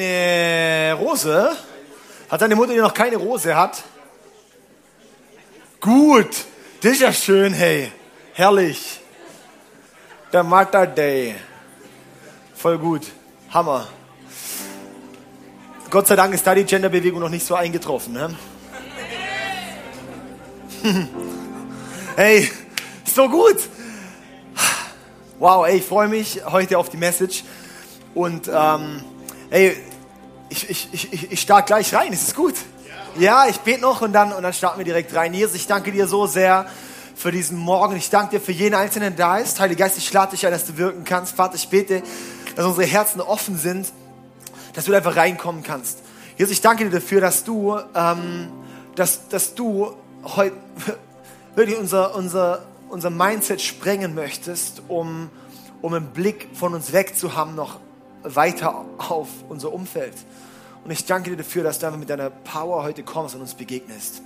eine Rose? Hat deine Mutter, die noch keine Rose hat? Gut, das ist ja schön, hey. Herrlich. Der Mother Day. Voll gut. Hammer. Gott sei Dank ist da die Genderbewegung noch nicht so eingetroffen. Ne? hey, so gut. Wow, ey, ich freue mich heute auf die Message. Und ähm, ey, ich, ich, ich, ich starte gleich rein. Ist es gut? Ja, ich bete noch und dann, und dann starten wir direkt rein. Jesus, ich danke dir so sehr für diesen Morgen. Ich danke dir für jeden Einzelnen, der da ist. Heilige Geist, ich lade dich ein, dass du wirken kannst. Vater, ich bete, dass unsere Herzen offen sind, dass du einfach reinkommen kannst. Jesus, ich danke dir dafür, dass du, ähm, dass, dass du heute wirklich unser, unser, unser Mindset sprengen möchtest, um, um einen Blick von uns weg zu haben, noch weiter auf unser Umfeld. Und ich danke dir dafür, dass du einfach mit deiner Power heute kommst und uns begegnest.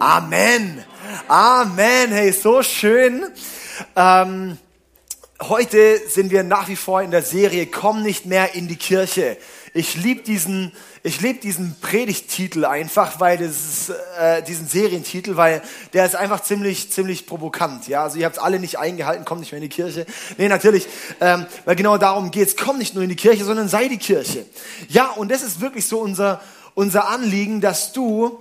Amen. Amen. Hey, so schön. Ähm, heute sind wir nach wie vor in der Serie Komm nicht mehr in die Kirche. Ich liebe diesen, ich liebe diesen Predigttitel einfach, weil das ist, äh, diesen Serientitel, weil der ist einfach ziemlich, ziemlich provokant. Ja, also ihr habt es alle nicht eingehalten, komm nicht mehr in die Kirche. Nee, natürlich, ähm, weil genau darum geht's. Komm nicht nur in die Kirche, sondern sei die Kirche. Ja, und das ist wirklich so unser unser Anliegen, dass du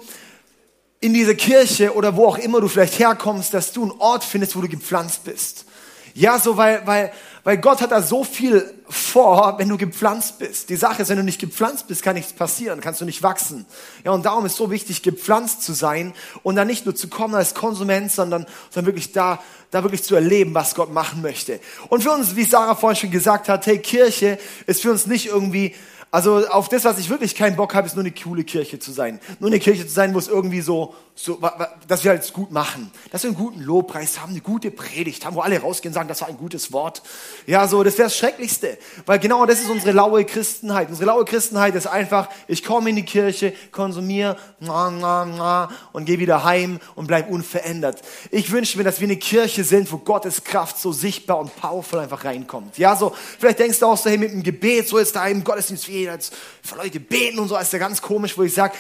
in diese Kirche oder wo auch immer du vielleicht herkommst, dass du einen Ort findest, wo du gepflanzt bist. Ja, so weil, weil, weil Gott hat da so viel vor, wenn du gepflanzt bist. Die Sache ist, wenn du nicht gepflanzt bist, kann nichts passieren, kannst du nicht wachsen. Ja, und darum ist so wichtig, gepflanzt zu sein und dann nicht nur zu kommen als Konsument, sondern, sondern wirklich da, da wirklich zu erleben, was Gott machen möchte. Und für uns, wie Sarah vorhin schon gesagt hat, hey, Kirche ist für uns nicht irgendwie also auf das, was ich wirklich keinen Bock habe, ist nur eine coole Kirche zu sein. Nur eine Kirche zu sein, wo es irgendwie so, so dass wir halt gut machen. Dass wir einen guten Lobpreis haben, eine gute Predigt haben, wo alle rausgehen und sagen, das war ein gutes Wort. Ja, so, das wäre das Schrecklichste. Weil genau das ist unsere laue Christenheit. Unsere laue Christenheit ist einfach, ich komme in die Kirche, konsumiere und gehe wieder heim und bleib unverändert. Ich wünsche mir, dass wir eine Kirche sind, wo Gottes Kraft so sichtbar und powerful einfach reinkommt. Ja, so, vielleicht denkst du auch so, hey, mit dem Gebet, so ist da im Gottesdienst, wie jetzt für Leute beten und so, ist ja ganz komisch, wo ich sage,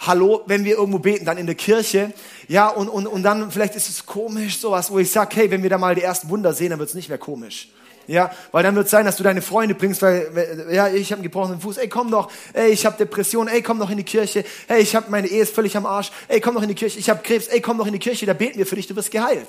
hallo, wenn wir irgendwo beten, dann in der Kirche. Ja, und, und, und dann vielleicht ist es komisch, sowas, wo ich sage, hey, wenn wir da mal die ersten Wunder sehen, dann wird es nicht mehr komisch. Ja, weil dann wird es sein, dass du deine Freunde bringst, weil, ja, ich habe einen gebrochenen Fuß, ey, komm doch, ey, ich habe Depression, ey, komm doch in die Kirche, ey, ich habe meine Ehe ist völlig am Arsch, ey, komm doch in die Kirche, ich habe Krebs, ey, komm doch in die Kirche, da beten wir für dich, du wirst geheilt.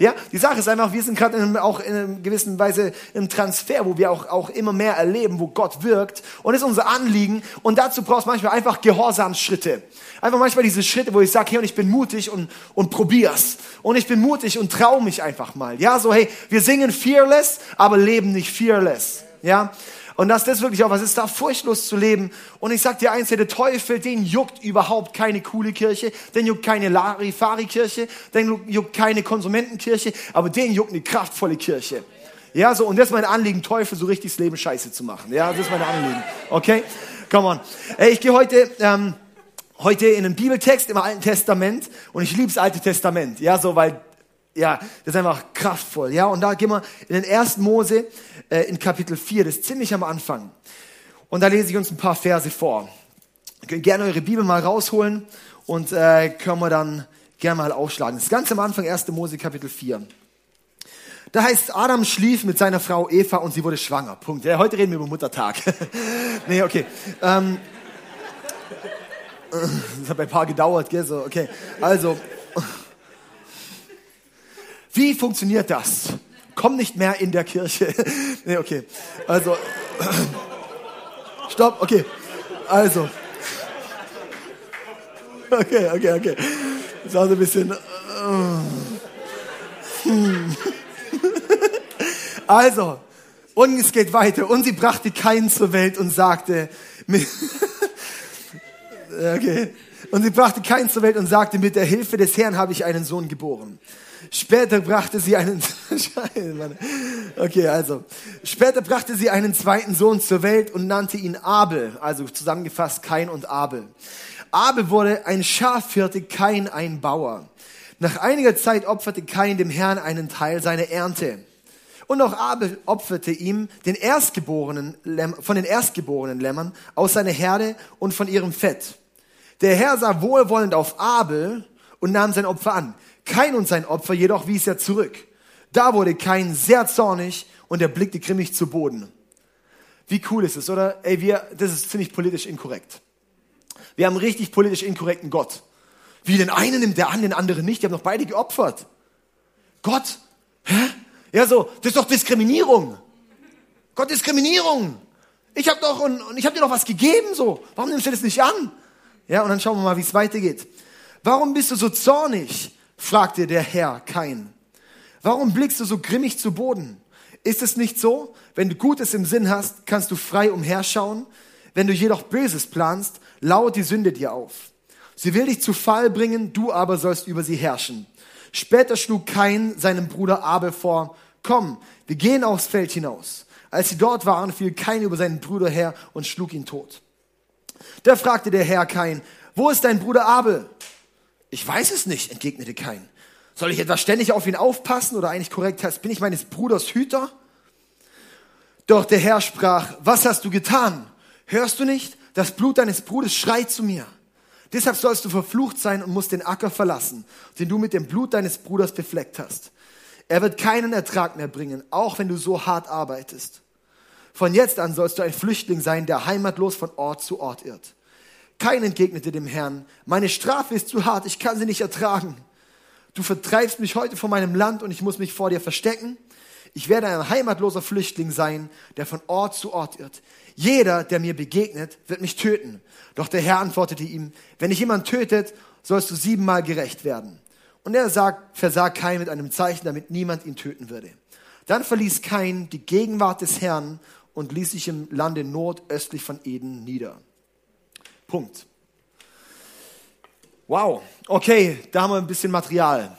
Ja, die Sache ist einfach, wir sind gerade auch in einer gewissen Weise im Transfer, wo wir auch, auch immer mehr erleben, wo Gott wirkt. Und das ist unser Anliegen. Und dazu brauchst du manchmal einfach Gehorsamsschritte. Einfach manchmal diese Schritte, wo ich sage, hey, und ich bin mutig und, und probier's. Und ich bin mutig und trau mich einfach mal. Ja, so, hey, wir singen fearless, aber leben nicht fearless. Ja, und dass das wirklich auch was ist, da furchtlos zu leben. Und ich sag dir eins, der Teufel, den juckt überhaupt keine coole Kirche, den juckt keine Larifari-Kirche, den juckt keine Konsumentenkirche, aber den juckt eine kraftvolle Kirche. Ja, so, und das ist mein Anliegen, Teufel so richtig das Leben scheiße zu machen. Ja, das ist mein Anliegen. Okay? Come on. Ey, ich gehe heute, ähm, heute in einen Bibeltext im Alten Testament und ich liebe das Alte Testament. Ja, so, weil ja, das ist einfach kraftvoll. Ja, und da gehen wir in den ersten Mose äh, in Kapitel 4, das ist ziemlich am Anfang. Und da lese ich uns ein paar Verse vor. Könnt gerne eure Bibel mal rausholen und äh, können wir dann gerne mal aufschlagen. Das ist ganz am Anfang, 1. Mose Kapitel 4. Da heißt, Adam schlief mit seiner Frau Eva und sie wurde schwanger. Punkt. Ja, heute reden wir über Muttertag. nee, okay. Ähm, das hat bei ein paar gedauert, gell? So, okay. Also, wie funktioniert das? Komm nicht mehr in der Kirche. nee, okay. Also, stopp, okay. Also. Okay, okay, okay. Das war so ein bisschen. Hm. Also, und es geht weiter. Und sie brachte keinen zur Welt und sagte, okay. Und sie brachte keinen zur Welt und sagte, mit der Hilfe des Herrn habe ich einen Sohn geboren. Später brachte sie einen, okay, also, später brachte sie einen zweiten Sohn zur Welt und nannte ihn Abel, also zusammengefasst Kain und Abel. Abel wurde ein Schafhirte, Kain ein Bauer. Nach einiger Zeit opferte Kain dem Herrn einen Teil seiner Ernte. Und auch Abel opferte ihm den erstgeborenen von den erstgeborenen Lämmern aus seiner Herde und von ihrem Fett. Der Herr sah wohlwollend auf Abel und nahm sein Opfer an. Kein und sein Opfer jedoch wies er zurück. Da wurde Kain sehr zornig und er blickte grimmig zu Boden. Wie cool ist es, oder? Ey, wir, das ist ziemlich politisch inkorrekt. Wir haben einen richtig politisch inkorrekten Gott. Wie den einen nimmt der an, den anderen nicht. Die haben doch beide geopfert. Gott? Hä? Ja, so, das ist doch Diskriminierung. Gott, Diskriminierung. Ich habe doch, und, und ich habe dir doch was gegeben, so. Warum nimmst du das nicht an? Ja, und dann schauen wir mal, wie es weitergeht. Warum bist du so zornig? Fragte der Herr Kain. Warum blickst du so grimmig zu Boden? Ist es nicht so, wenn du Gutes im Sinn hast, kannst du frei umherschauen? Wenn du jedoch Böses planst, lauert die Sünde dir auf. Sie will dich zu Fall bringen, du aber sollst über sie herrschen. Später schlug Kain seinem Bruder Abel vor, komm, wir gehen aufs Feld hinaus. Als sie dort waren, fiel Kain über seinen Bruder her und schlug ihn tot. Da fragte der Herr Kain, wo ist dein Bruder Abel? Ich weiß es nicht, entgegnete Kain. Soll ich etwa ständig auf ihn aufpassen oder eigentlich korrekt heißt, bin ich meines Bruders Hüter? Doch der Herr sprach, was hast du getan? Hörst du nicht? Das Blut deines Bruders schreit zu mir. Deshalb sollst du verflucht sein und musst den Acker verlassen, den du mit dem Blut deines Bruders befleckt hast. Er wird keinen Ertrag mehr bringen, auch wenn du so hart arbeitest. Von jetzt an sollst du ein Flüchtling sein, der heimatlos von Ort zu Ort irrt. Kein entgegnete dem Herrn, meine Strafe ist zu hart, ich kann sie nicht ertragen. Du vertreibst mich heute von meinem Land und ich muss mich vor dir verstecken. Ich werde ein heimatloser Flüchtling sein, der von Ort zu Ort irrt. Jeder, der mir begegnet, wird mich töten. Doch der Herr antwortete ihm, wenn dich jemand tötet, sollst du siebenmal gerecht werden. Und er sagt, versah Kain mit einem Zeichen, damit niemand ihn töten würde. Dann verließ Kain die Gegenwart des Herrn und ließ sich im Lande nordöstlich von Eden nieder. Punkt. Wow, okay, da haben wir ein bisschen Material.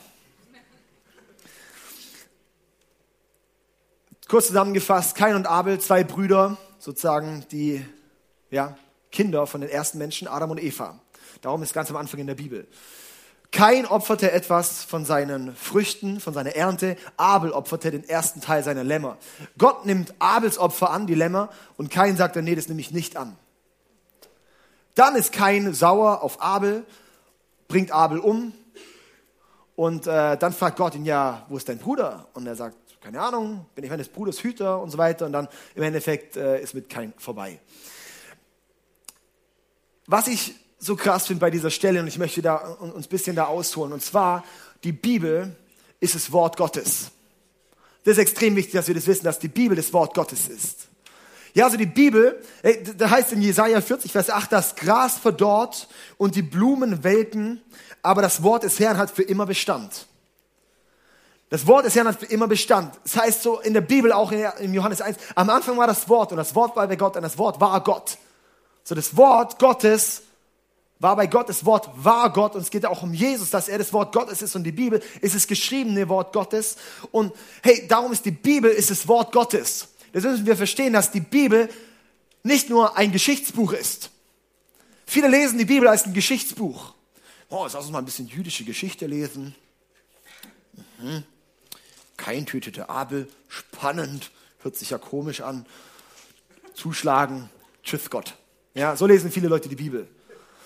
Kurz zusammengefasst, Kain und Abel, zwei Brüder, sozusagen die ja, Kinder von den ersten Menschen, Adam und Eva. Darum ist ganz am Anfang in der Bibel. Kain opferte etwas von seinen Früchten, von seiner Ernte. Abel opferte den ersten Teil seiner Lämmer. Gott nimmt Abels Opfer an, die Lämmer, und Kain sagt dann, nee, das nehme ich nicht an. Dann ist Kain sauer auf Abel, bringt Abel um, und äh, dann fragt Gott ihn, ja, wo ist dein Bruder? Und er sagt, keine Ahnung, bin ich meines Bruders Hüter und so weiter. Und dann im Endeffekt äh, ist mit Kain vorbei. Was ich so krass finde bei dieser Stelle, und ich möchte da, uns ein bisschen da ausholen, und zwar, die Bibel ist das Wort Gottes. Das ist extrem wichtig, dass wir das wissen, dass die Bibel das Wort Gottes ist. Ja, also die Bibel, da heißt in Jesaja 40, Vers 8, das Gras verdorrt und die Blumen welken, aber das Wort des Herrn hat für immer Bestand. Das Wort des Herrn hat für immer Bestand. Das heißt so in der Bibel, auch in Johannes 1, am Anfang war das Wort und das Wort war bei Gott und das Wort war Gott. So das Wort Gottes war bei Gott, das Wort war Gott und es geht auch um Jesus, dass er das Wort Gottes ist und die Bibel ist das geschriebene Wort Gottes und hey, darum ist die Bibel ist das Wort Gottes. Das müssen wir verstehen, dass die Bibel nicht nur ein Geschichtsbuch ist. Viele lesen die Bibel als ein Geschichtsbuch. Oh, lass uns mal ein bisschen jüdische Geschichte lesen. Mhm. Kein tötete Abel. Spannend. Hört sich ja komisch an. Zuschlagen. Tschüss Gott. Ja, so lesen viele Leute die Bibel.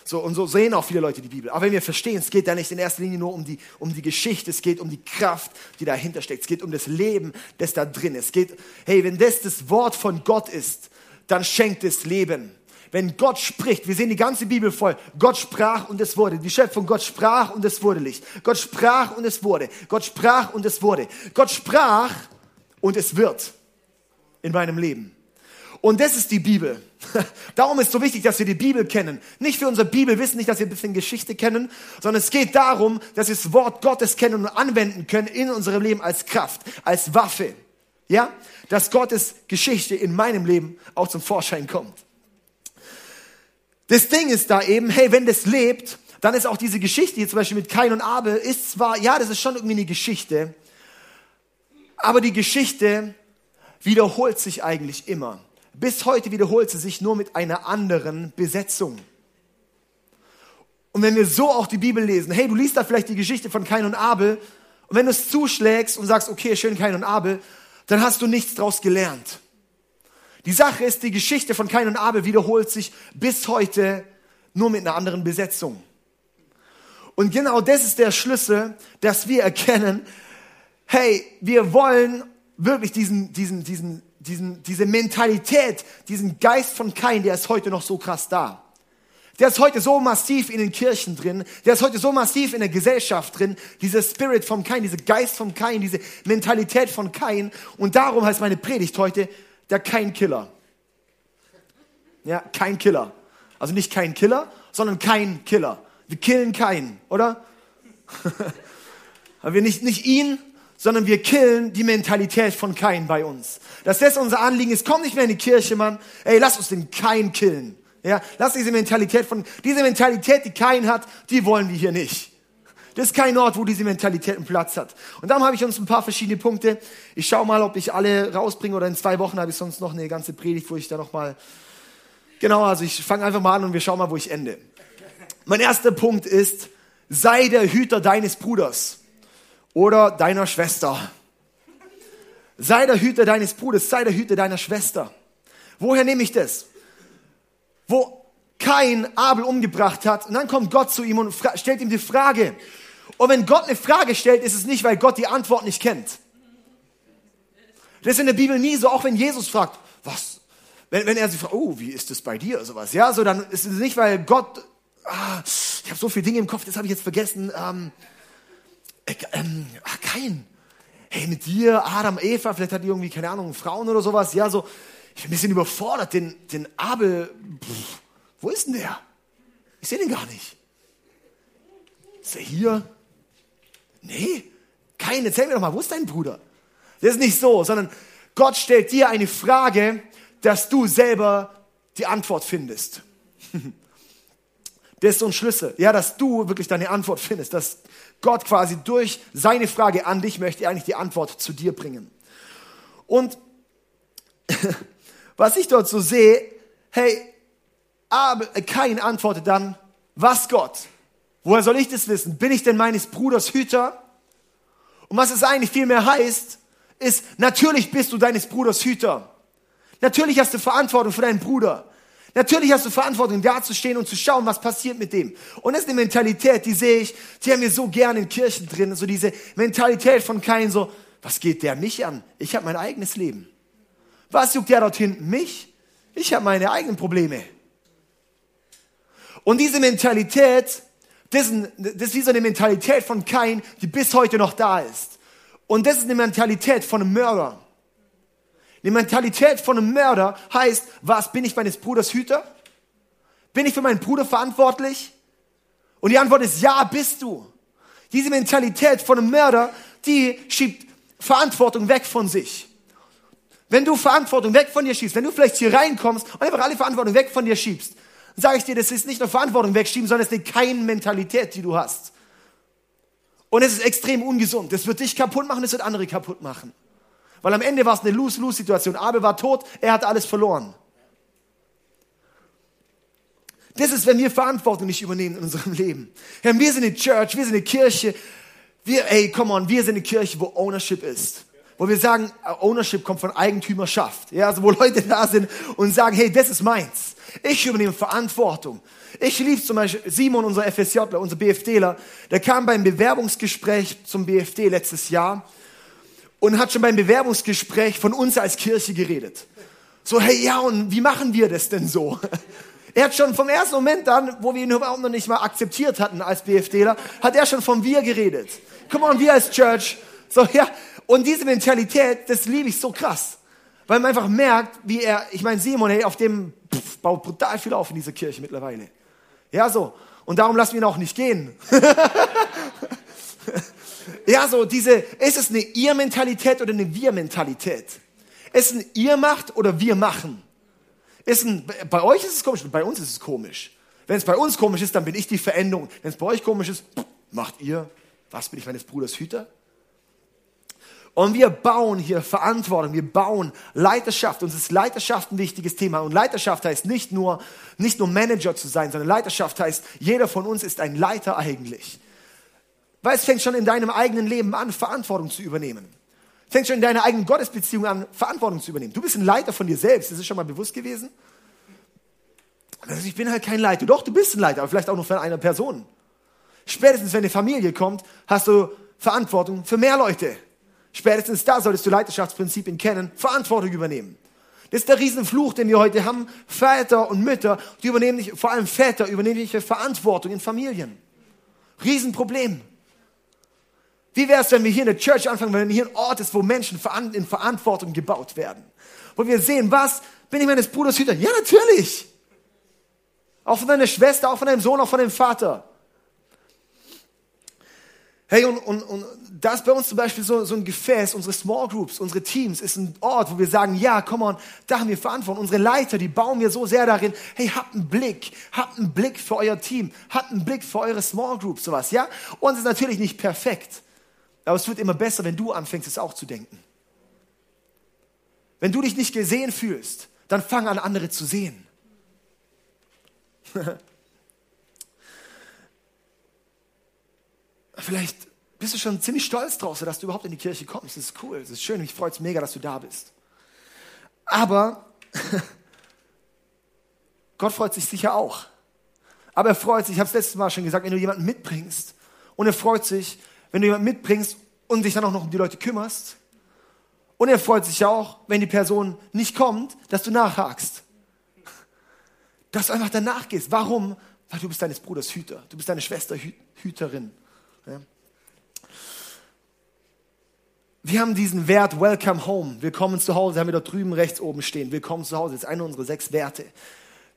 So, und so sehen auch viele Leute die Bibel. Aber wenn wir verstehen, es geht da nicht in erster Linie nur um die, um die Geschichte, es geht um die Kraft, die dahinter steckt. Es geht um das Leben, das da drin ist. Es geht, hey, wenn das das Wort von Gott ist, dann schenkt es Leben. Wenn Gott spricht, wir sehen die ganze Bibel voll. Gott sprach und es wurde. Die Schöpfung, Gott sprach und es wurde Licht. Gott sprach und es wurde. Gott sprach und es wurde. Gott sprach und es wird in meinem Leben. Und das ist die Bibel. Darum ist so wichtig, dass wir die Bibel kennen. Nicht für unsere Bibel wissen, nicht, dass wir ein bisschen Geschichte kennen, sondern es geht darum, dass wir das Wort Gottes kennen und anwenden können in unserem Leben als Kraft, als Waffe. Ja? Dass Gottes Geschichte in meinem Leben auch zum Vorschein kommt. Das Ding ist da eben, hey, wenn das lebt, dann ist auch diese Geschichte hier zum Beispiel mit Kain und Abel, ist zwar, ja, das ist schon irgendwie eine Geschichte, aber die Geschichte wiederholt sich eigentlich immer. Bis heute wiederholt sie sich nur mit einer anderen Besetzung. Und wenn wir so auch die Bibel lesen, hey, du liest da vielleicht die Geschichte von Kain und Abel, und wenn du es zuschlägst und sagst, okay, schön Kain und Abel, dann hast du nichts draus gelernt. Die Sache ist, die Geschichte von Kain und Abel wiederholt sich bis heute nur mit einer anderen Besetzung. Und genau das ist der Schlüssel, dass wir erkennen, hey, wir wollen wirklich diesen, diesen, diesen, diesen, diese Mentalität, diesen Geist von Kain, der ist heute noch so krass da. Der ist heute so massiv in den Kirchen drin, der ist heute so massiv in der Gesellschaft drin, dieser Spirit vom Kain, dieser Geist vom Kain, diese Mentalität von Kain. Und darum heißt meine Predigt heute der Kain-Killer. Ja, kein Killer. Also nicht kein Killer, sondern kein Killer. Wir killen keinen, oder? Aber wir nicht, nicht ihn, sondern wir killen die Mentalität von Kain bei uns. Dass das unser Anliegen ist, komm nicht mehr in die Kirche, Mann. Ey, lass uns den Kain killen. Ja, lass diese Mentalität von, diese Mentalität, die Kain hat, die wollen wir hier nicht. Das ist kein Ort, wo diese Mentalität einen Platz hat. Und darum habe ich uns ein paar verschiedene Punkte. Ich schaue mal, ob ich alle rausbringe oder in zwei Wochen habe ich sonst noch eine ganze Predigt, wo ich da noch mal, genau, also ich fange einfach mal an und wir schauen mal, wo ich ende. Mein erster Punkt ist, sei der Hüter deines Bruders oder deiner Schwester. Sei der Hüter deines Bruders, sei der Hüter deiner Schwester. Woher nehme ich das? wo kein Abel umgebracht hat. Und dann kommt Gott zu ihm und stellt ihm die Frage. Und wenn Gott eine Frage stellt, ist es nicht, weil Gott die Antwort nicht kennt. Das ist in der Bibel nie so, auch wenn Jesus fragt, was? Wenn, wenn er sich fragt, oh, wie ist das bei dir? Sowas. Ja, so dann ist es nicht, weil Gott, ah, ich habe so viele Dinge im Kopf, das habe ich jetzt vergessen. Ähm, äh, ähm, kein. Hey, mit dir, Adam, Eva, vielleicht hat die irgendwie, keine Ahnung, Frauen oder sowas. Ja, so, ich bin ein bisschen überfordert, den, den Abel, pff, wo ist denn der? Ich sehe den gar nicht. Ist er hier? Nee, kein, erzähl mir doch mal, wo ist dein Bruder? Das ist nicht so, sondern Gott stellt dir eine Frage, dass du selber die Antwort findest. Das ist so ein Schlüssel, ja, dass du wirklich deine Antwort findest, dass Gott quasi durch seine Frage an dich möchte eigentlich die Antwort zu dir bringen. Und was ich dort so sehe, hey, aber kein antwortet dann, was Gott? Woher soll ich das wissen? Bin ich denn meines Bruders Hüter? Und was es eigentlich vielmehr heißt, ist, natürlich bist du deines Bruders Hüter. Natürlich hast du Verantwortung für deinen Bruder. Natürlich hast du Verantwortung, da zu stehen und zu schauen, was passiert mit dem. Und das ist eine Mentalität, die sehe ich, die haben wir so gern in Kirchen drin. So diese Mentalität von kein so, was geht der mich an? Ich habe mein eigenes Leben. Was juckt der dort hinten? Mich? Ich habe meine eigenen Probleme. Und diese Mentalität, das ist, das ist wie so eine Mentalität von Kain, die bis heute noch da ist. Und das ist eine Mentalität von einem Mörder. Eine Mentalität von einem Mörder heißt, was, bin ich meines Bruders Hüter? Bin ich für meinen Bruder verantwortlich? Und die Antwort ist ja, bist du. Diese Mentalität von einem Mörder, die schiebt Verantwortung weg von sich. Wenn du Verantwortung weg von dir schiebst, wenn du vielleicht hier reinkommst und einfach alle Verantwortung weg von dir schiebst, sage ich dir, das ist nicht nur Verantwortung wegschieben, sondern es ist keine Mentalität, die du hast. Und es ist extrem ungesund. Das wird dich kaputt machen, das wird andere kaputt machen. Weil am Ende war es eine Lose-Lose-Situation. Abel war tot, er hat alles verloren. Das ist, wenn wir Verantwortung nicht übernehmen in unserem Leben. Wir sind eine Church, wir sind eine Kirche. Wir, ey, come on, wir sind eine Kirche, wo Ownership ist wo wir sagen, Ownership kommt von Eigentümerschaft. Ja, also wo Leute da sind und sagen, hey, das ist meins. Ich übernehme Verantwortung. Ich lief zum Beispiel Simon, unser FSJler, unser BFDler, der kam beim Bewerbungsgespräch zum BFD letztes Jahr und hat schon beim Bewerbungsgespräch von uns als Kirche geredet. So, hey, ja, und wie machen wir das denn so? Er hat schon vom ersten Moment an, wo wir ihn überhaupt noch nicht mal akzeptiert hatten als BFDler, hat er schon vom Wir geredet. Come on, wir als Church. So, ja, und diese Mentalität, das liebe ich so krass. Weil man einfach merkt, wie er, ich meine, Simon, hey, auf dem pff, baut brutal viel auf in dieser Kirche mittlerweile. Ja, so. Und darum lassen wir ihn auch nicht gehen. ja, so, diese, ist es eine Ihr-Mentalität oder eine Wir-Mentalität? Ist es ein Ihr macht oder wir machen? Ist ein, bei euch ist es komisch, bei uns ist es komisch. Wenn es bei uns komisch ist, dann bin ich die Veränderung. Wenn es bei euch komisch ist, macht ihr, was bin ich meines Bruders Hüter? Und wir bauen hier Verantwortung, wir bauen Leiterschaft. Uns ist Leiterschaft ein wichtiges Thema. Und Leiterschaft heißt nicht nur, nicht nur Manager zu sein, sondern Leiterschaft heißt, jeder von uns ist ein Leiter eigentlich. Weil es fängt schon in deinem eigenen Leben an, Verantwortung zu übernehmen. Fängst schon in deiner eigenen Gottesbeziehung an, Verantwortung zu übernehmen. Du bist ein Leiter von dir selbst. Das ist schon mal bewusst gewesen? Also ich bin halt kein Leiter. Doch, du bist ein Leiter, aber vielleicht auch nur für eine Person. Spätestens, wenn eine Familie kommt, hast du Verantwortung für mehr Leute. Spätestens da solltest du Leiterschaftsprinzipien kennen, Verantwortung übernehmen. Das ist der Riesenfluch, den wir heute haben. Väter und Mütter, die übernehmen nicht, vor allem Väter übernehmen nicht Verantwortung in Familien. Riesenproblem. Wie wäre es, wenn wir hier in der Church anfangen, wenn hier ein Ort ist, wo Menschen in Verantwortung gebaut werden? Wo wir sehen, was, bin ich meines Bruders Hüter? Ja, natürlich. Auch von deiner Schwester, auch von deinem Sohn, auch von deinem Vater. Hey, und, und, und da ist bei uns zum Beispiel so, so ein Gefäß, unsere Small Groups, unsere Teams, ist ein Ort, wo wir sagen, ja, komm on, da haben wir Verantwortung. Unsere Leiter, die bauen wir so sehr darin, hey, habt einen Blick, habt einen Blick für euer Team, habt einen Blick für eure Small Groups, sowas, ja? Und es ist natürlich nicht perfekt, aber es wird immer besser, wenn du anfängst, es auch zu denken. Wenn du dich nicht gesehen fühlst, dann fang an, andere zu sehen. Vielleicht bist du schon ziemlich stolz drauf, dass du überhaupt in die Kirche kommst. Das ist cool, das ist schön, mich freut es mega, dass du da bist. Aber Gott freut sich sicher auch. Aber er freut sich, ich habe es letztes Mal schon gesagt, wenn du jemanden mitbringst. Und er freut sich, wenn du jemanden mitbringst und dich dann auch noch um die Leute kümmerst. Und er freut sich auch, wenn die Person nicht kommt, dass du nachhakst. Dass du einfach danach gehst. Warum? Weil du bist deines Bruders Hüter. Du bist deine Schwester Hüterin. Ja. Wir haben diesen Wert Welcome Home. Willkommen zu Hause, haben wir dort drüben rechts oben stehen. Willkommen zu Hause, das ist einer unserer sechs Werte.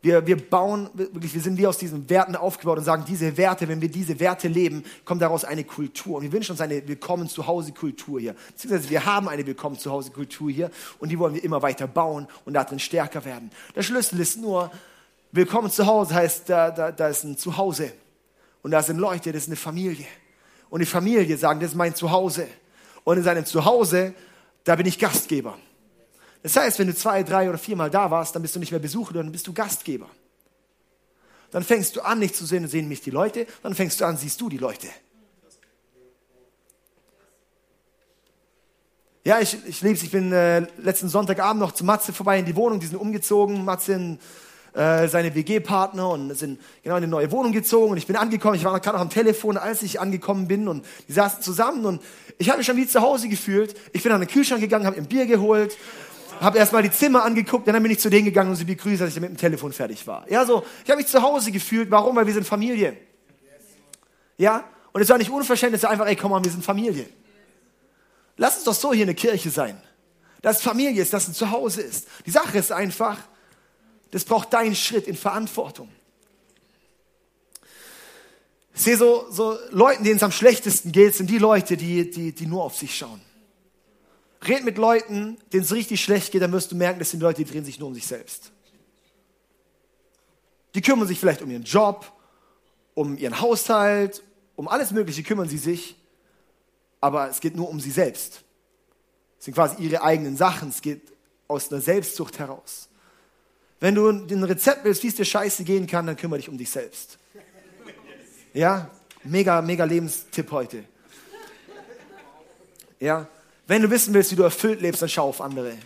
Wir, wir bauen, wirklich, wir sind wie aus diesen Werten aufgebaut und sagen, diese Werte, wenn wir diese Werte leben, kommt daraus eine Kultur. Und wir wünschen uns eine Willkommen zu Hause Kultur hier. Beziehungsweise wir haben eine Willkommen zu Hause Kultur hier und die wollen wir immer weiter bauen und darin stärker werden. Der Schlüssel ist nur, Willkommen zu Hause heißt, da, da, da ist ein Zuhause. Und da sind Leute, das ist eine Familie und die Familie sagen, das ist mein Zuhause. Und in seinem Zuhause, da bin ich Gastgeber. Das heißt, wenn du zwei, drei oder viermal da warst, dann bist du nicht mehr Besucher, dann bist du Gastgeber. Dann fängst du an, nicht zu sehen, sehen mich die Leute, dann fängst du an, siehst du die Leute. Ja, ich, ich liebe es. Ich bin äh, letzten Sonntagabend noch zu Matze vorbei in die Wohnung. Die sind umgezogen. Matze in äh, seine WG-Partner und sind genau in eine neue Wohnung gezogen und ich bin angekommen, ich war gerade noch am Telefon, als ich angekommen bin und die saßen zusammen und ich habe mich schon wie zu Hause gefühlt. Ich bin an den Kühlschrank gegangen, habe ein Bier geholt, habe erstmal die Zimmer angeguckt, dann bin ich zu denen gegangen und sie begrüßt, als ich mit dem Telefon fertig war. Ja, so, ich habe mich zu Hause gefühlt. Warum? Weil wir sind Familie. Ja? Und es war nicht Unverständnis, einfach, ey, komm mal, wir sind Familie. Lass uns doch so hier in der Kirche sein. Dass Familie ist, dass ein Zuhause ist. Die Sache ist einfach, das braucht deinen Schritt in Verantwortung. Ich sehe so, so Leuten, denen es am schlechtesten geht, sind die Leute, die, die, die nur auf sich schauen. Red mit Leuten, denen es richtig schlecht geht, dann wirst du merken, das sind Leute, die drehen sich nur um sich selbst. Die kümmern sich vielleicht um ihren Job, um ihren Haushalt, um alles Mögliche kümmern sie sich, aber es geht nur um sie selbst. Es sind quasi ihre eigenen Sachen, es geht aus einer Selbstsucht heraus. Wenn du ein Rezept willst, wie es dir scheiße gehen kann, dann kümmere dich um dich selbst. Ja, mega, mega Lebenstipp heute. Ja, wenn du wissen willst, wie du erfüllt lebst, dann schau auf andere.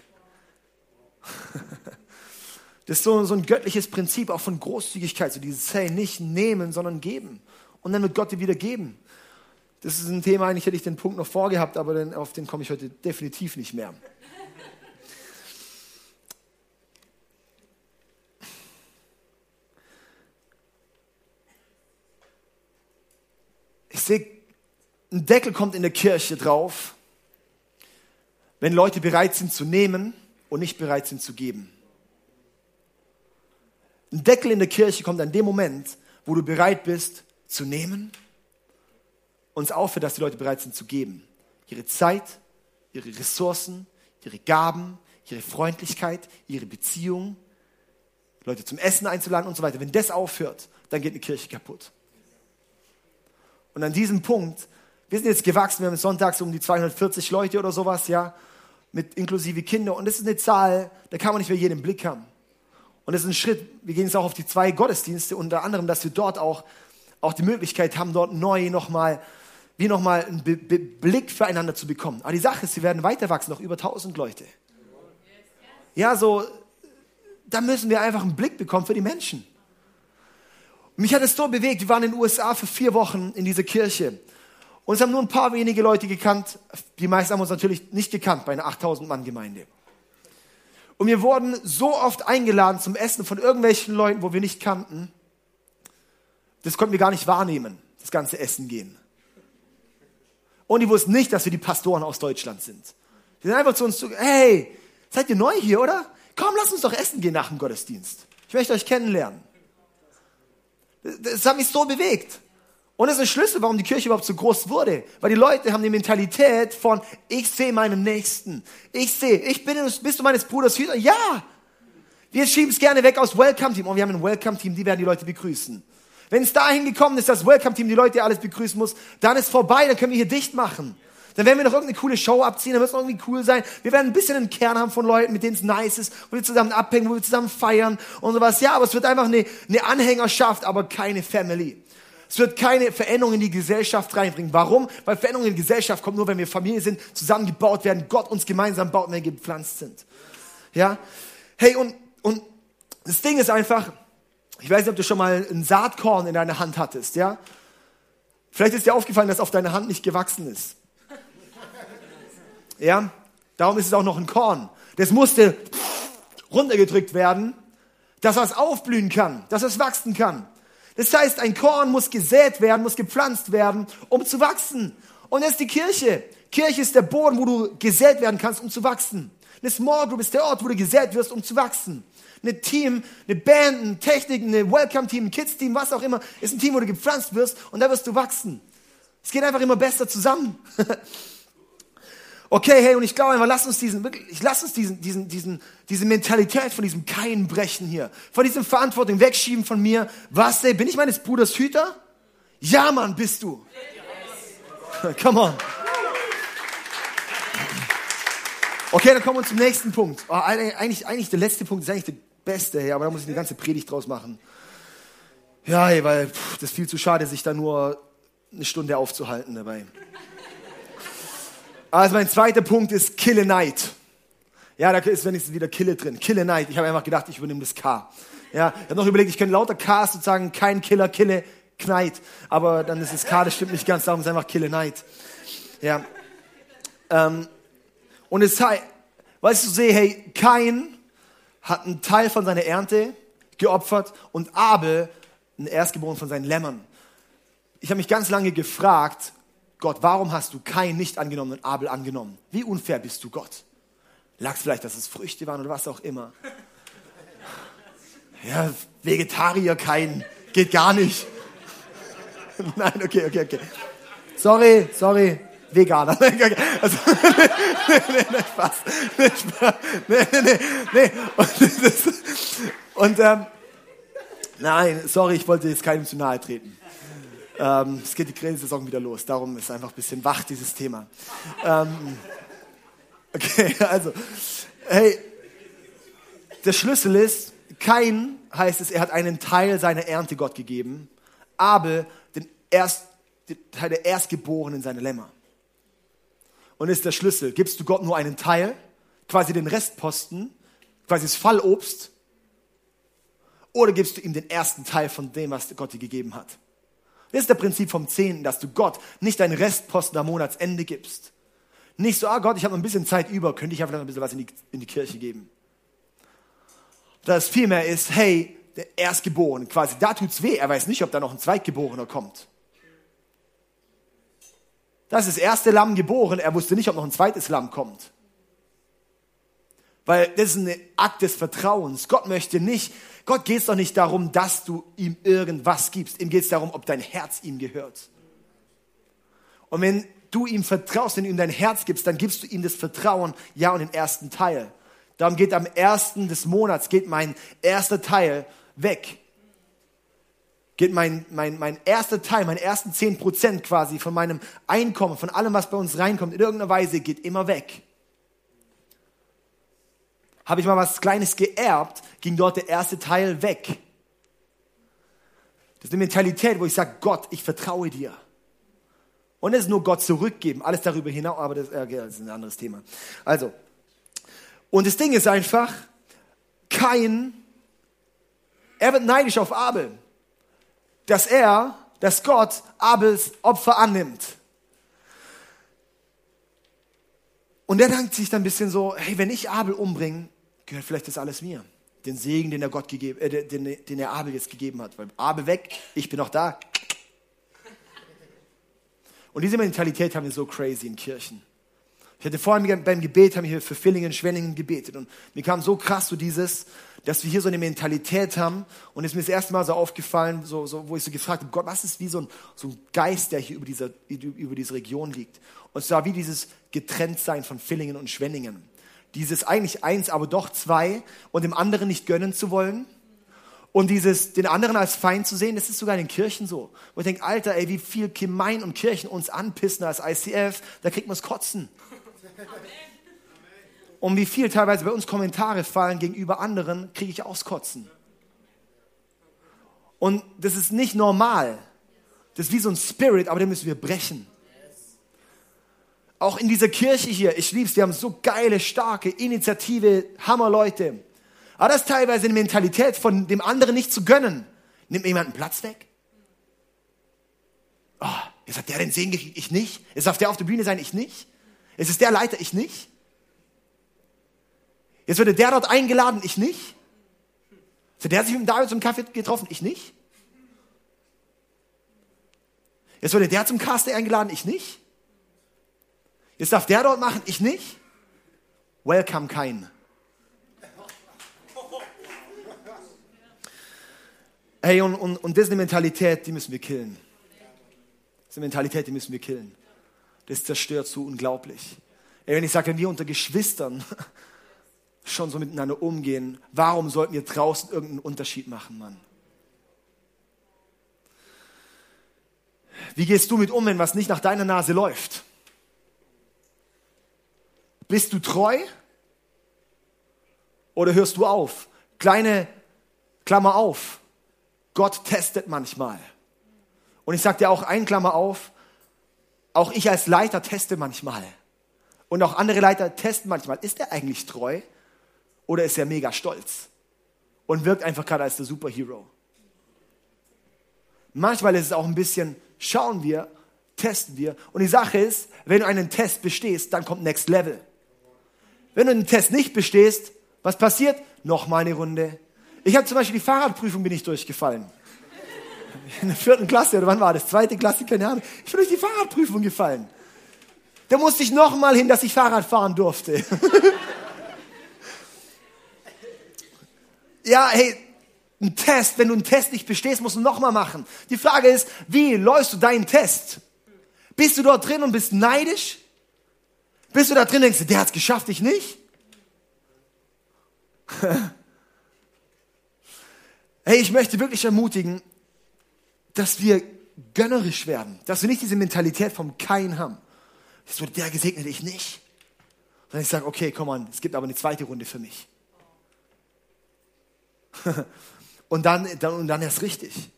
Das ist so, so ein göttliches Prinzip auch von Großzügigkeit, so dieses, hey, nicht nehmen, sondern geben. Und dann wird Gott dir wieder geben. Das ist ein Thema, eigentlich hätte ich den Punkt noch vorgehabt, aber auf den komme ich heute definitiv nicht mehr. Ich sehe, ein Deckel kommt in der Kirche drauf, wenn Leute bereit sind zu nehmen und nicht bereit sind zu geben. Ein Deckel in der Kirche kommt an dem Moment, wo du bereit bist zu nehmen und es aufhört, dass die Leute bereit sind zu geben. Ihre Zeit, ihre Ressourcen, ihre Gaben, ihre Freundlichkeit, ihre Beziehung, Leute zum Essen einzuladen und so weiter. Wenn das aufhört, dann geht eine Kirche kaputt. Und an diesem Punkt, wir sind jetzt gewachsen, wir haben sonntags um die 240 Leute oder sowas, ja, mit inklusive Kinder. Und das ist eine Zahl, da kann man nicht mehr jeden Blick haben. Und das ist ein Schritt, wir gehen jetzt auch auf die zwei Gottesdienste, unter anderem, dass wir dort auch, auch die Möglichkeit haben, dort neu nochmal wie nochmal einen Be Be Blick füreinander zu bekommen. Aber die Sache ist, sie werden weiter wachsen, noch über 1000 Leute. Ja, so, da müssen wir einfach einen Blick bekommen für die Menschen. Mich hat es so bewegt, wir waren in den USA für vier Wochen in dieser Kirche. Und es haben nur ein paar wenige Leute gekannt. Die meisten haben uns natürlich nicht gekannt bei einer 8000 Mann Gemeinde. Und wir wurden so oft eingeladen zum Essen von irgendwelchen Leuten, wo wir nicht kannten. Das konnten wir gar nicht wahrnehmen, das ganze Essen gehen. Und die wussten nicht, dass wir die Pastoren aus Deutschland sind. Die sind einfach zu uns zu, hey, seid ihr neu hier, oder? Komm, lass uns doch essen gehen nach dem Gottesdienst. Ich möchte euch kennenlernen. Das hat mich so bewegt. Und das ist ein Schlüssel, warum die Kirche überhaupt so groß wurde. Weil die Leute haben die Mentalität von, ich sehe meinen Nächsten. Ich sehe, ich bin, bist du meines Bruders Hüter? Ja! Wir schieben es gerne weg aus Welcome Team. Und oh, wir haben ein Welcome Team, die werden die Leute begrüßen. Wenn es dahin gekommen ist, dass Welcome Team die Leute alles begrüßen muss, dann ist vorbei, dann können wir hier dicht machen. Dann werden wir noch irgendeine coole Show abziehen, dann wird es irgendwie cool sein. Wir werden ein bisschen einen Kern haben von Leuten, mit denen es nice ist, wo wir zusammen abhängen, wo wir zusammen feiern und sowas. Ja, aber es wird einfach eine, eine Anhängerschaft, aber keine Family. Es wird keine Veränderung in die Gesellschaft reinbringen. Warum? Weil Veränderung in die Gesellschaft kommt nur, wenn wir Familie sind, zusammengebaut werden, Gott uns gemeinsam baut, wenn wir gepflanzt sind. Ja? Hey, und, und das Ding ist einfach, ich weiß nicht, ob du schon mal ein Saatkorn in deiner Hand hattest, ja? Vielleicht ist dir aufgefallen, dass auf deiner Hand nicht gewachsen ist. Ja? Darum ist es auch noch ein Korn. Das musste runtergedrückt werden, dass es aufblühen kann, dass es wachsen kann. Das heißt, ein Korn muss gesät werden, muss gepflanzt werden, um zu wachsen. Und das ist die Kirche. Kirche ist der Boden, wo du gesät werden kannst, um zu wachsen. Eine Small Group ist der Ort, wo du gesät wirst, um zu wachsen. Eine Team, eine Band, eine Technik, eine Welcome-Team, ein Kids-Team, was auch immer, ist ein Team, wo du gepflanzt wirst und da wirst du wachsen. Es geht einfach immer besser zusammen. Okay, hey, und ich glaube einfach, lass uns diesen, wirklich, lass uns diesen, diesen, diesen, diese Mentalität von diesem Kein brechen hier, von diesem Verantwortung wegschieben von mir. Was, ey, bin ich meines Bruders Hüter? Ja, Mann, bist du. Come on. Okay, dann kommen wir zum nächsten Punkt. Oh, eigentlich, eigentlich der letzte Punkt ist eigentlich der beste, hey, aber da muss ich eine ganze Predigt draus machen. Ja, hey, weil pff, das ist viel zu schade, sich da nur eine Stunde aufzuhalten dabei. Also mein zweiter Punkt ist Kille Night. Ja, da ist wenigstens wieder Kille drin. Kille Night. Ich habe einfach gedacht, ich übernehme das K. Ja, ich habe noch überlegt, ich könnte lauter Ks sozusagen, kein Killer, Kille, Knight. Aber dann ist das K, das stimmt nicht ganz, darum ist einfach Kille Night. Ja. Ähm, und es heißt, weißt du, sehe, hey, Kain hat einen Teil von seiner Ernte geopfert und Abel einen Erstgeborenen von seinen Lämmern. Ich habe mich ganz lange gefragt, Gott, warum hast du Kain nicht angenommen und Abel angenommen? Wie unfair bist du Gott? Lag es vielleicht, dass es Früchte waren oder was auch immer? Ja, Vegetarier Kain, geht gar nicht. Nein, okay, okay, okay. Sorry, sorry, Veganer. Also, nee, nee, nee, Spaß. Nee, nee, nee, nee. Und, das, und ähm, nein, sorry, ich wollte jetzt keinem zu nahe treten. Ähm, es geht die Grillsaison wieder los, darum ist einfach ein bisschen wach dieses Thema. Ähm, okay, also, hey, der Schlüssel ist, kein heißt es, er hat einen Teil seiner Ernte Gott gegeben, Abel den, Erst, den Teil der Erstgeborenen seiner Lämmer. Und ist der Schlüssel, gibst du Gott nur einen Teil, quasi den Restposten, quasi das Fallobst, oder gibst du ihm den ersten Teil von dem, was Gott dir gegeben hat? Das ist das Prinzip vom Zehnten, dass du Gott nicht deinen Restposten am Monatsende gibst. Nicht so, ah Gott, ich habe noch ein bisschen Zeit über, könnte ich einfach noch ein bisschen was in die, in die Kirche geben. Das vielmehr ist, hey, der Erstgeborene, quasi, da tut's weh. Er weiß nicht, ob da noch ein Zweitgeborener kommt. Das ist das erste Lamm geboren, er wusste nicht, ob noch ein zweites Lamm kommt. Weil das ist ein Akt des Vertrauens. Gott möchte nicht, Gott geht es doch nicht darum, dass du ihm irgendwas gibst. Ihm geht es darum, ob dein Herz ihm gehört. Und wenn du ihm vertraust, wenn du ihm dein Herz gibst, dann gibst du ihm das Vertrauen, ja, und den ersten Teil. Darum geht am ersten des Monats, geht mein erster Teil weg. Geht mein, mein, mein erster Teil, meine ersten zehn Prozent quasi von meinem Einkommen, von allem, was bei uns reinkommt, in irgendeiner Weise geht immer weg habe ich mal was Kleines geerbt, ging dort der erste Teil weg. Das ist eine Mentalität, wo ich sage, Gott, ich vertraue dir. Und es ist nur Gott zurückgeben. Alles darüber hinaus, aber das, okay, das ist ein anderes Thema. Also, und das Ding ist einfach, kein, er wird neidisch auf Abel, dass er, dass Gott Abels Opfer annimmt. Und er denkt sich dann ein bisschen so, hey, wenn ich Abel umbringe, gehört vielleicht das alles mir. Den Segen, den er Gott gegeben, äh, den, den er Abel jetzt gegeben hat. Weil Abel weg, ich bin noch da. Und diese Mentalität haben wir so crazy in Kirchen. Ich hatte vorhin beim Gebet, haben wir für Villingen, Schwenningen gebetet. Und mir kam so krass so dieses, dass wir hier so eine Mentalität haben. Und es ist mir das erste Mal so aufgefallen, so, so, wo ich so gefragt habe, Gott, was ist wie so ein, so ein Geist, der hier über dieser, über diese Region liegt? Und zwar wie dieses Getrenntsein von Villingen und Schwenningen. Dieses eigentlich eins, aber doch zwei und dem anderen nicht gönnen zu wollen und dieses, den anderen als Feind zu sehen, das ist sogar in den Kirchen so. Wo ich denke, Alter, ey, wie viel Gemein und Kirchen uns anpissen als ICF, da kriegt man es kotzen. Und wie viel teilweise bei uns Kommentare fallen gegenüber anderen, kriege ich auskotzen. Und das ist nicht normal. Das ist wie so ein Spirit, aber den müssen wir brechen. Auch in dieser Kirche hier, ich lieb's, die haben so geile, starke Initiative, Hammerleute. Aber das ist teilweise eine Mentalität von dem anderen nicht zu gönnen. Nimmt mir jemand einen Platz weg? Oh, jetzt hat der den Segen gekriegt, ich nicht. Jetzt darf der auf der Bühne sein, ich nicht. Jetzt ist der Leiter, ich nicht. Jetzt wurde der dort eingeladen, ich nicht. Hat der sich mit David zum Kaffee getroffen, ich nicht. Jetzt wurde der zum Caster eingeladen, ich nicht. Jetzt darf der dort machen, ich nicht. Welcome kein. Hey, und, und, und das ist eine Mentalität, die müssen wir killen. Das ist eine Mentalität, die müssen wir killen. Das zerstört so unglaublich. Ey, wenn ich sage, wenn wir unter Geschwistern schon so miteinander umgehen, warum sollten wir draußen irgendeinen Unterschied machen, Mann? Wie gehst du mit um, wenn was nicht nach deiner Nase läuft? Bist du treu? Oder hörst du auf? Kleine Klammer auf. Gott testet manchmal. Und ich sage dir auch ein Klammer auf, auch ich als Leiter teste manchmal. Und auch andere Leiter testen manchmal. Ist er eigentlich treu oder ist er mega stolz und wirkt einfach gerade als der Superhero? Manchmal ist es auch ein bisschen, schauen wir, testen wir. Und die Sache ist, wenn du einen Test bestehst, dann kommt Next Level. Wenn du einen Test nicht bestehst, was passiert? Nochmal eine Runde, ich habe zum Beispiel die Fahrradprüfung bin ich durchgefallen. In der vierten Klasse, oder wann war das? Zweite Klasse, keine Ahnung. Ich bin durch die Fahrradprüfung gefallen. Da musste ich nochmal hin, dass ich Fahrrad fahren durfte. ja, hey, ein Test, wenn du einen Test nicht bestehst, musst du nochmal machen. Die Frage ist, wie läufst du deinen Test? Bist du dort drin und bist neidisch? Bist du da drin denkst, der hat es geschafft, ich nicht? Hey, ich möchte wirklich ermutigen, dass wir gönnerisch werden, dass wir nicht diese Mentalität vom Kein haben. Das wird der gesegnet, ich nicht. Sondern ich sage, okay, komm on, es gibt aber eine zweite Runde für mich. und dann, dann, und dann erst richtig.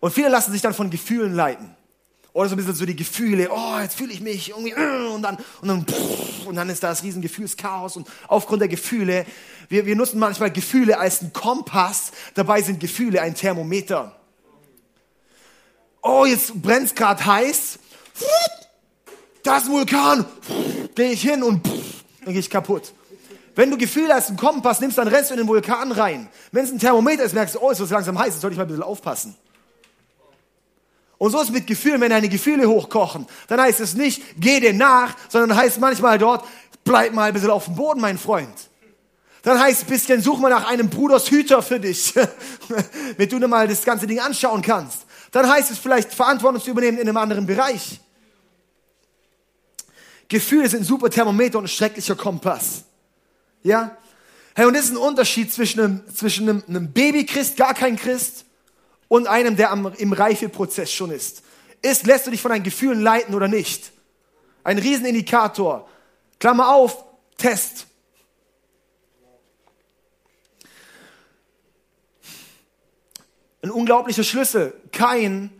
Und viele lassen sich dann von Gefühlen leiten. Oder so ein bisschen so die Gefühle, oh, jetzt fühle ich mich irgendwie, äh, und dann, und dann, und dann ist da das riesen Gefühlschaos und aufgrund der Gefühle, wir, wir nutzen manchmal Gefühle als ein Kompass, dabei sind Gefühle ein Thermometer. Oh, jetzt brennt es gerade heiß, das Vulkan, gehe ich hin und dann gehe ich kaputt. Wenn du Gefühle als ein Kompass nimmst, dann rennst du in den Vulkan rein. Wenn es ein Thermometer ist, merkst du, oh, es wird langsam heiß, jetzt sollte ich mal ein bisschen aufpassen. Und so ist mit Gefühlen, wenn deine Gefühle hochkochen, dann heißt es nicht, geh dir nach, sondern heißt manchmal dort, bleib mal ein bisschen auf dem Boden, mein Freund. Dann heißt es ein bisschen, such mal nach einem Bruders Hüter für dich, damit du dir mal das ganze Ding anschauen kannst. Dann heißt es vielleicht, Verantwortung zu übernehmen in einem anderen Bereich. Gefühle sind super Thermometer und ein schrecklicher Kompass. Ja? Hey, und das ist ein Unterschied zwischen einem, zwischen einem, einem Babychrist, gar kein Christ, und einem, der am, im Reifeprozess schon ist. Ist, lässt du dich von deinen Gefühlen leiten oder nicht? Ein Riesenindikator. Klammer auf, Test. Ein unglaublicher Schlüssel. Kein,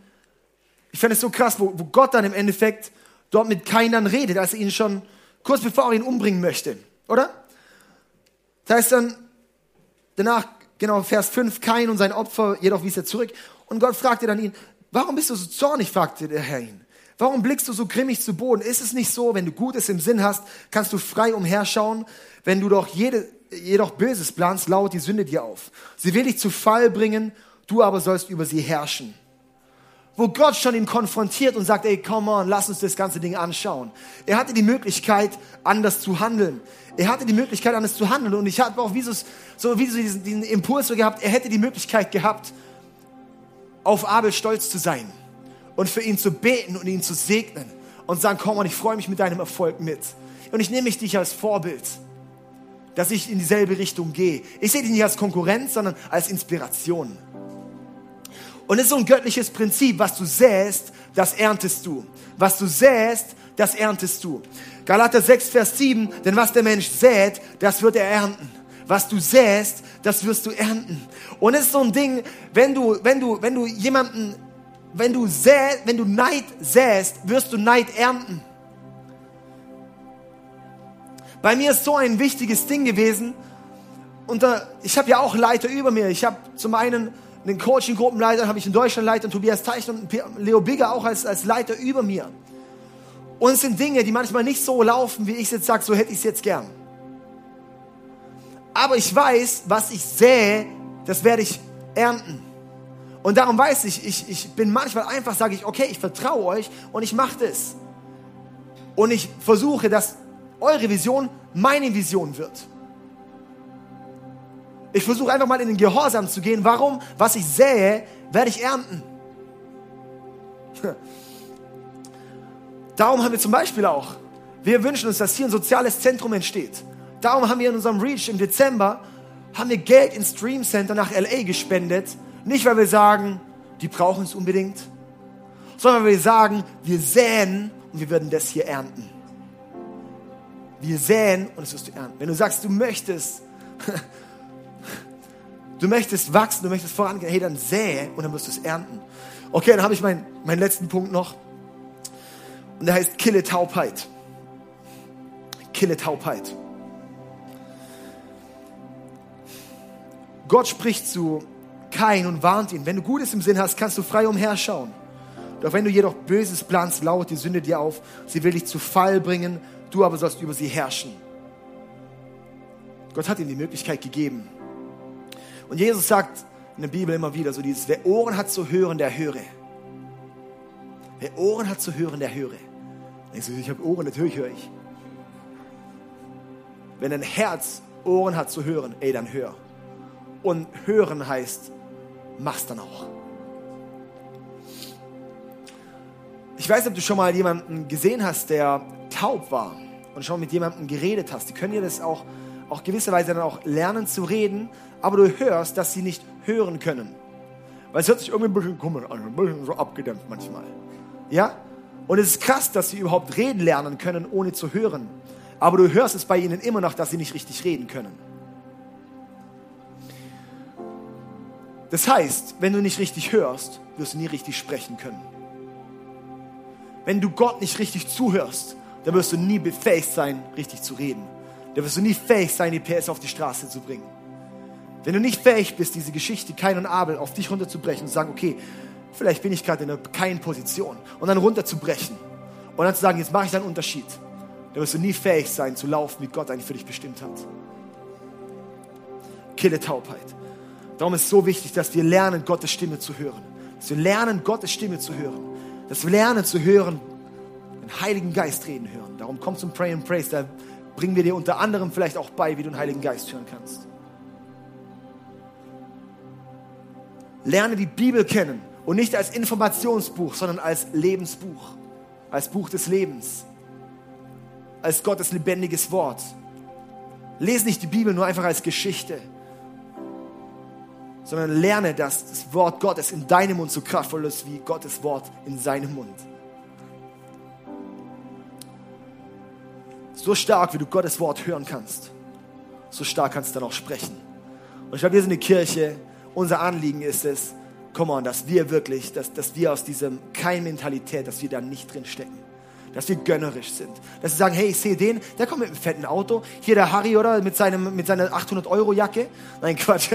ich fände es so krass, wo, wo Gott dann im Endeffekt dort mit Kain dann redet, als er ihn schon kurz bevor er ihn umbringen möchte, oder? Das heißt dann, danach, genau, Vers 5, Kain und sein Opfer, jedoch wies er zurück. Und Gott fragte dann ihn, warum bist du so zornig, fragte der Herr ihn. Warum blickst du so grimmig zu Boden? Ist es nicht so, wenn du Gutes im Sinn hast, kannst du frei umherschauen? Wenn du doch jede, jedoch Böses planst, lauert die Sünde dir auf. Sie will dich zu Fall bringen, du aber sollst über sie herrschen wo Gott schon ihn konfrontiert und sagt, ey, come on, lass uns das ganze Ding anschauen. Er hatte die Möglichkeit, anders zu handeln. Er hatte die Möglichkeit, anders zu handeln. Und ich habe auch wie so, so, wie so diesen, diesen Impuls so gehabt, er hätte die Möglichkeit gehabt, auf Abel stolz zu sein und für ihn zu beten und ihn zu segnen und sagen, komm on, ich freue mich mit deinem Erfolg mit. Und ich nehme mich dich als Vorbild, dass ich in dieselbe Richtung gehe. Ich sehe dich nicht als Konkurrenz, sondern als Inspiration. Und es ist so ein göttliches Prinzip, was du säst, das erntest du. Was du säst, das erntest du. Galater 6, Vers 7, denn was der Mensch sät, das wird er ernten. Was du säst, das wirst du ernten. Und es ist so ein Ding, wenn du, wenn du, wenn du jemanden, wenn du säst, wenn du Neid säst, wirst du Neid ernten. Bei mir ist so ein wichtiges Ding gewesen. Da, ich habe ja auch Leiter über mir. Ich habe zum einen den Coaching-Gruppenleiter, habe ich in Deutschland Leiter, Tobias Teichner und Leo Bigger auch als, als Leiter über mir. Und es sind Dinge, die manchmal nicht so laufen, wie ich es jetzt sage, so hätte ich es jetzt gern. Aber ich weiß, was ich sähe, das werde ich ernten. Und darum weiß ich, ich, ich bin manchmal einfach, sage ich, okay, ich vertraue euch und ich mache das. Und ich versuche, dass eure Vision meine Vision wird. Ich versuche einfach mal in den Gehorsam zu gehen. Warum? Was ich sähe, werde ich ernten. Darum haben wir zum Beispiel auch, wir wünschen uns, dass hier ein soziales Zentrum entsteht. Darum haben wir in unserem Reach im Dezember, haben wir Geld ins Stream Center nach LA gespendet. Nicht, weil wir sagen, die brauchen es unbedingt, sondern weil wir sagen, wir säen und wir werden das hier ernten. Wir säen und es wirst du ernten. Wenn du sagst, du möchtest Du möchtest wachsen, du möchtest vorangehen. Hey, dann sähe und dann wirst du es ernten. Okay, dann habe ich meinen, meinen letzten Punkt noch. Und der heißt Kille Taubheit. Kille Taubheit. Gott spricht zu Kain und warnt ihn. Wenn du Gutes im Sinn hast, kannst du frei umherschauen. Doch wenn du jedoch Böses planst, lauert die Sünde dir auf. Sie will dich zu Fall bringen, du aber sollst über sie herrschen. Gott hat ihm die Möglichkeit gegeben. Und Jesus sagt in der Bibel immer wieder so dieses, wer Ohren hat zu hören, der höre. Wer Ohren hat zu hören, der höre. Ich so, ich habe Ohren, natürlich höre ich. Wenn dein Herz Ohren hat zu hören, ey, dann hör. Und hören heißt, mach's dann auch. Ich weiß nicht, ob du schon mal jemanden gesehen hast, der taub war und schon mit jemandem geredet hast. Die können dir das auch, auch gewisserweise dann auch lernen zu reden, aber du hörst, dass sie nicht hören können. Weil es hört sich irgendwie ein bisschen komisch an, ein bisschen so abgedämpft manchmal. Ja? Und es ist krass, dass sie überhaupt reden lernen können, ohne zu hören. Aber du hörst es bei ihnen immer noch, dass sie nicht richtig reden können. Das heißt, wenn du nicht richtig hörst, wirst du nie richtig sprechen können. Wenn du Gott nicht richtig zuhörst, dann wirst du nie befähigt sein, richtig zu reden. Dann wirst du nie fähig sein, die PS auf die Straße zu bringen. Wenn du nicht fähig bist, diese Geschichte Kain und Abel auf dich runterzubrechen und zu sagen, okay, vielleicht bin ich gerade in einer Kein-Position und dann runterzubrechen und dann zu sagen, jetzt mache ich einen Unterschied, dann wirst du nie fähig sein zu laufen, wie Gott eigentlich für dich bestimmt hat. Kille Taubheit. Darum ist es so wichtig, dass wir lernen, Gottes Stimme zu hören. Dass wir lernen, Gottes Stimme zu hören. Dass wir lernen zu hören, den Heiligen Geist reden hören. Darum komm zum Pray and Praise. Da bringen wir dir unter anderem vielleicht auch bei, wie du den Heiligen Geist hören kannst. Lerne die Bibel kennen und nicht als Informationsbuch, sondern als Lebensbuch, als Buch des Lebens, als Gottes lebendiges Wort. Lese nicht die Bibel nur einfach als Geschichte, sondern lerne, dass das Wort Gottes in deinem Mund so kraftvoll ist wie Gottes Wort in seinem Mund. So stark, wie du Gottes Wort hören kannst, so stark kannst du dann auch sprechen. Und ich glaube, wir sind eine Kirche, unser Anliegen ist es, come on, dass wir wirklich, dass, dass wir aus diesem Kein-Mentalität, dass wir da nicht drin stecken. dass wir gönnerisch sind. Dass wir sagen, hey, ich sehe den, der kommt mit einem fetten Auto. Hier der Harry, oder? Mit, seinem, mit seiner 800-Euro-Jacke. Nein, Quatsch.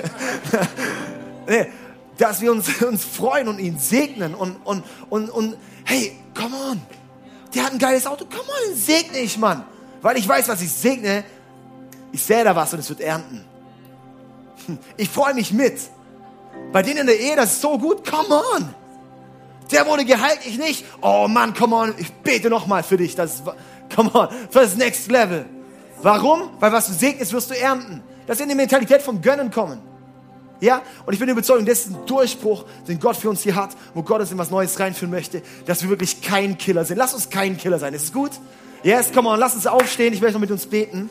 nee, dass wir uns, uns freuen und ihn segnen und, und, und, und hey, come on. Der hat ein geiles Auto. Come on, segne ich, Mann. Weil ich weiß, was ich segne. Ich sähe da was und es wird ernten. Ich freue mich mit. Bei denen in der Ehe, das ist so gut. Come on. Der wurde geheilt, ich nicht. Oh Mann, come on, ich bete nochmal für dich. Das come on, für das Next Level. Warum? Weil was du segnest, wirst du ernten. Das ist in die Mentalität vom Gönnen kommen. Ja? Und ich bin überzeugt, das ist ein Durchbruch, den Gott für uns hier hat, wo Gott uns in was Neues reinführen möchte, dass wir wirklich kein Killer sind. Lass uns kein Killer sein. Ist gut? Yes, come on, lass uns aufstehen. Ich möchte noch mit uns beten.